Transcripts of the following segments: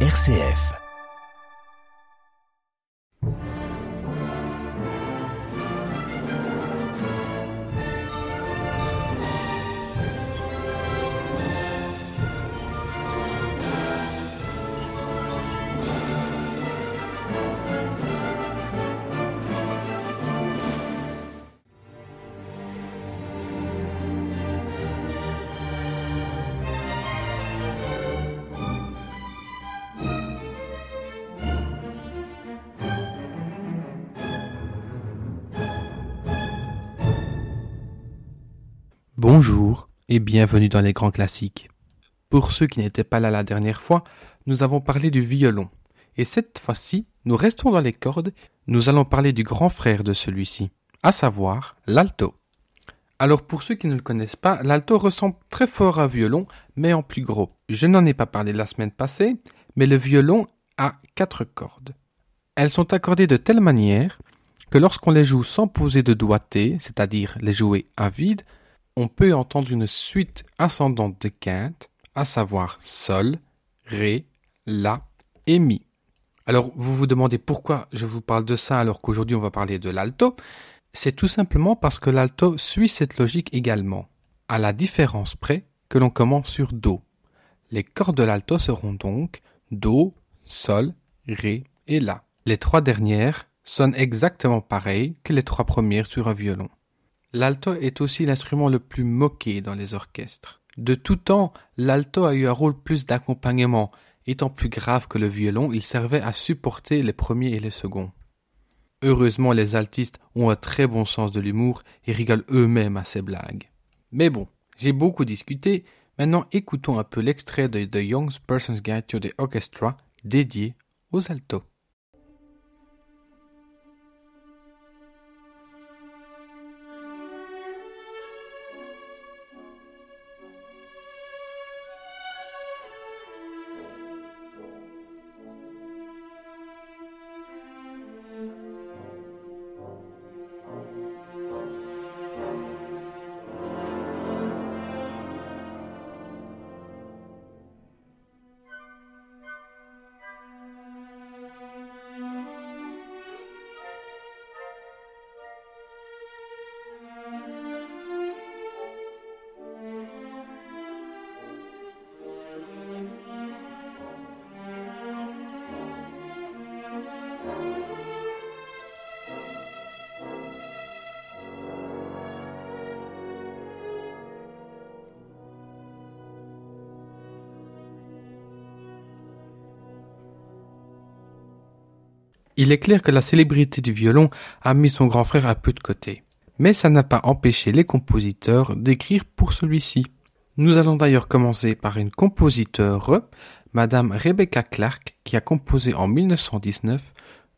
RCF. Et bienvenue dans les grands classiques. Pour ceux qui n'étaient pas là la dernière fois, nous avons parlé du violon. Et cette fois-ci, nous restons dans les cordes, nous allons parler du grand frère de celui-ci, à savoir l'alto. Alors pour ceux qui ne le connaissent pas, l'alto ressemble très fort à un violon, mais en plus gros. Je n'en ai pas parlé la semaine passée, mais le violon a quatre cordes. Elles sont accordées de telle manière que lorsqu'on les joue sans poser de doigté, c'est-à-dire les jouer à vide, on peut entendre une suite ascendante de quintes, à savoir Sol, Ré, La et Mi. Alors vous vous demandez pourquoi je vous parle de ça alors qu'aujourd'hui on va parler de l'alto? C'est tout simplement parce que l'alto suit cette logique également, à la différence près que l'on commence sur Do. Les cordes de l'alto seront donc Do, Sol, Ré et La. Les trois dernières sonnent exactement pareil que les trois premières sur un violon. L'alto est aussi l'instrument le plus moqué dans les orchestres. De tout temps, l'alto a eu un rôle plus d'accompagnement. Étant plus grave que le violon, il servait à supporter les premiers et les seconds. Heureusement, les altistes ont un très bon sens de l'humour et rigolent eux-mêmes à ces blagues. Mais bon, j'ai beaucoup discuté, maintenant écoutons un peu l'extrait de The Young Person's Guide to the Orchestra dédié aux altos. Il est clair que la célébrité du violon a mis son grand frère un peu de côté. Mais ça n'a pas empêché les compositeurs d'écrire pour celui-ci. Nous allons d'ailleurs commencer par une compositeur, Madame Rebecca Clark, qui a composé en 1919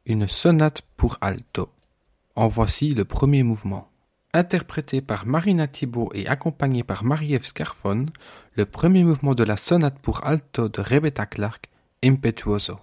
une sonate pour alto. En voici le premier mouvement. Interprété par Marina Thibault et accompagné par Marie-Ève Scarfon, le premier mouvement de la sonate pour alto de Rebecca Clark, Impetuoso.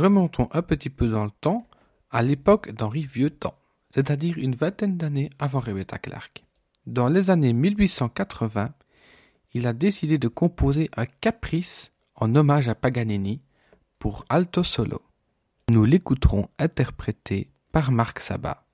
Remontons un petit peu dans le temps, à l'époque d'Henri Vieux-Temps, c'est-à-dire une vingtaine d'années avant Rebecca Clark. Dans les années 1880, il a décidé de composer un caprice en hommage à Paganini pour alto solo. Nous l'écouterons interprété par Marc Sabat.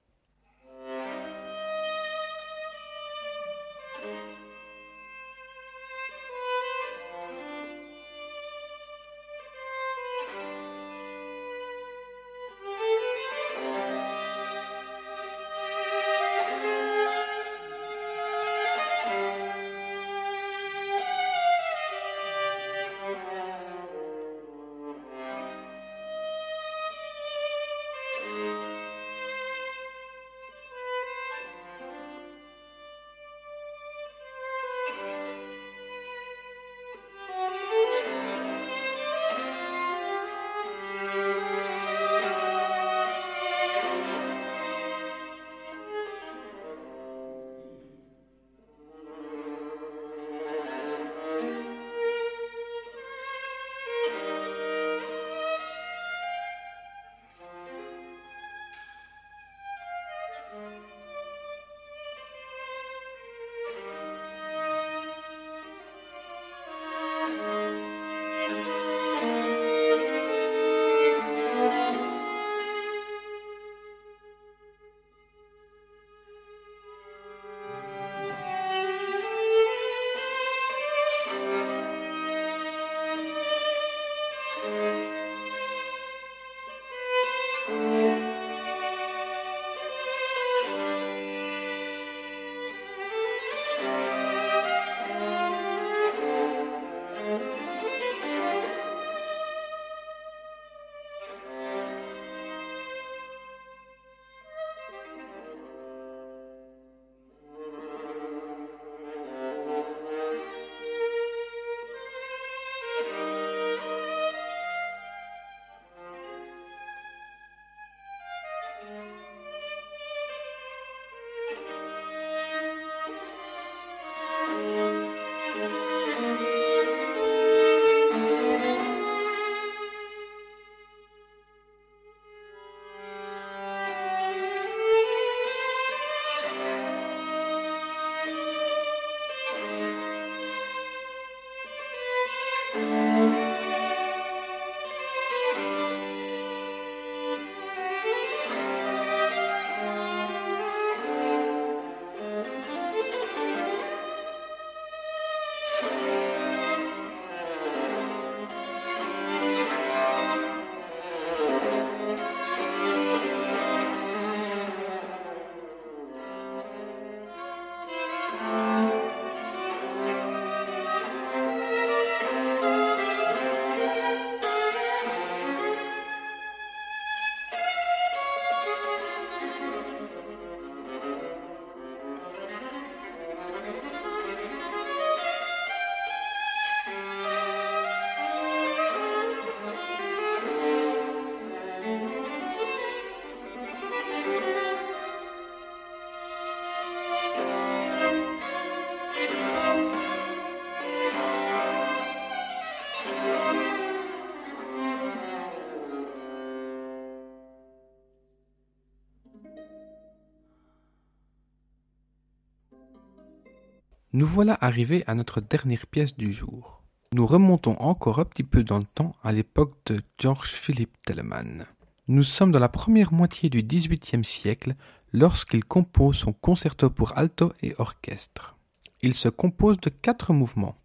Nous voilà arrivés à notre dernière pièce du jour. Nous remontons encore un petit peu dans le temps à l'époque de George Philip Telemann. Nous sommes dans la première moitié du XVIIIe siècle lorsqu'il compose son concerto pour alto et orchestre. Il se compose de quatre mouvements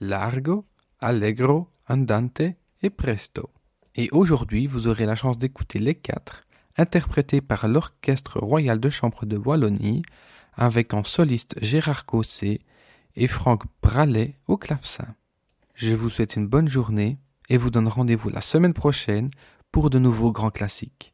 largo, allegro, andante et presto. Et aujourd'hui, vous aurez la chance d'écouter les quatre, interprétés par l'Orchestre royal de chambre de Wallonie, avec en soliste Gérard Cosset et Franck Bralet au clavecin. Je vous souhaite une bonne journée et vous donne rendez-vous la semaine prochaine pour de nouveaux grands classiques.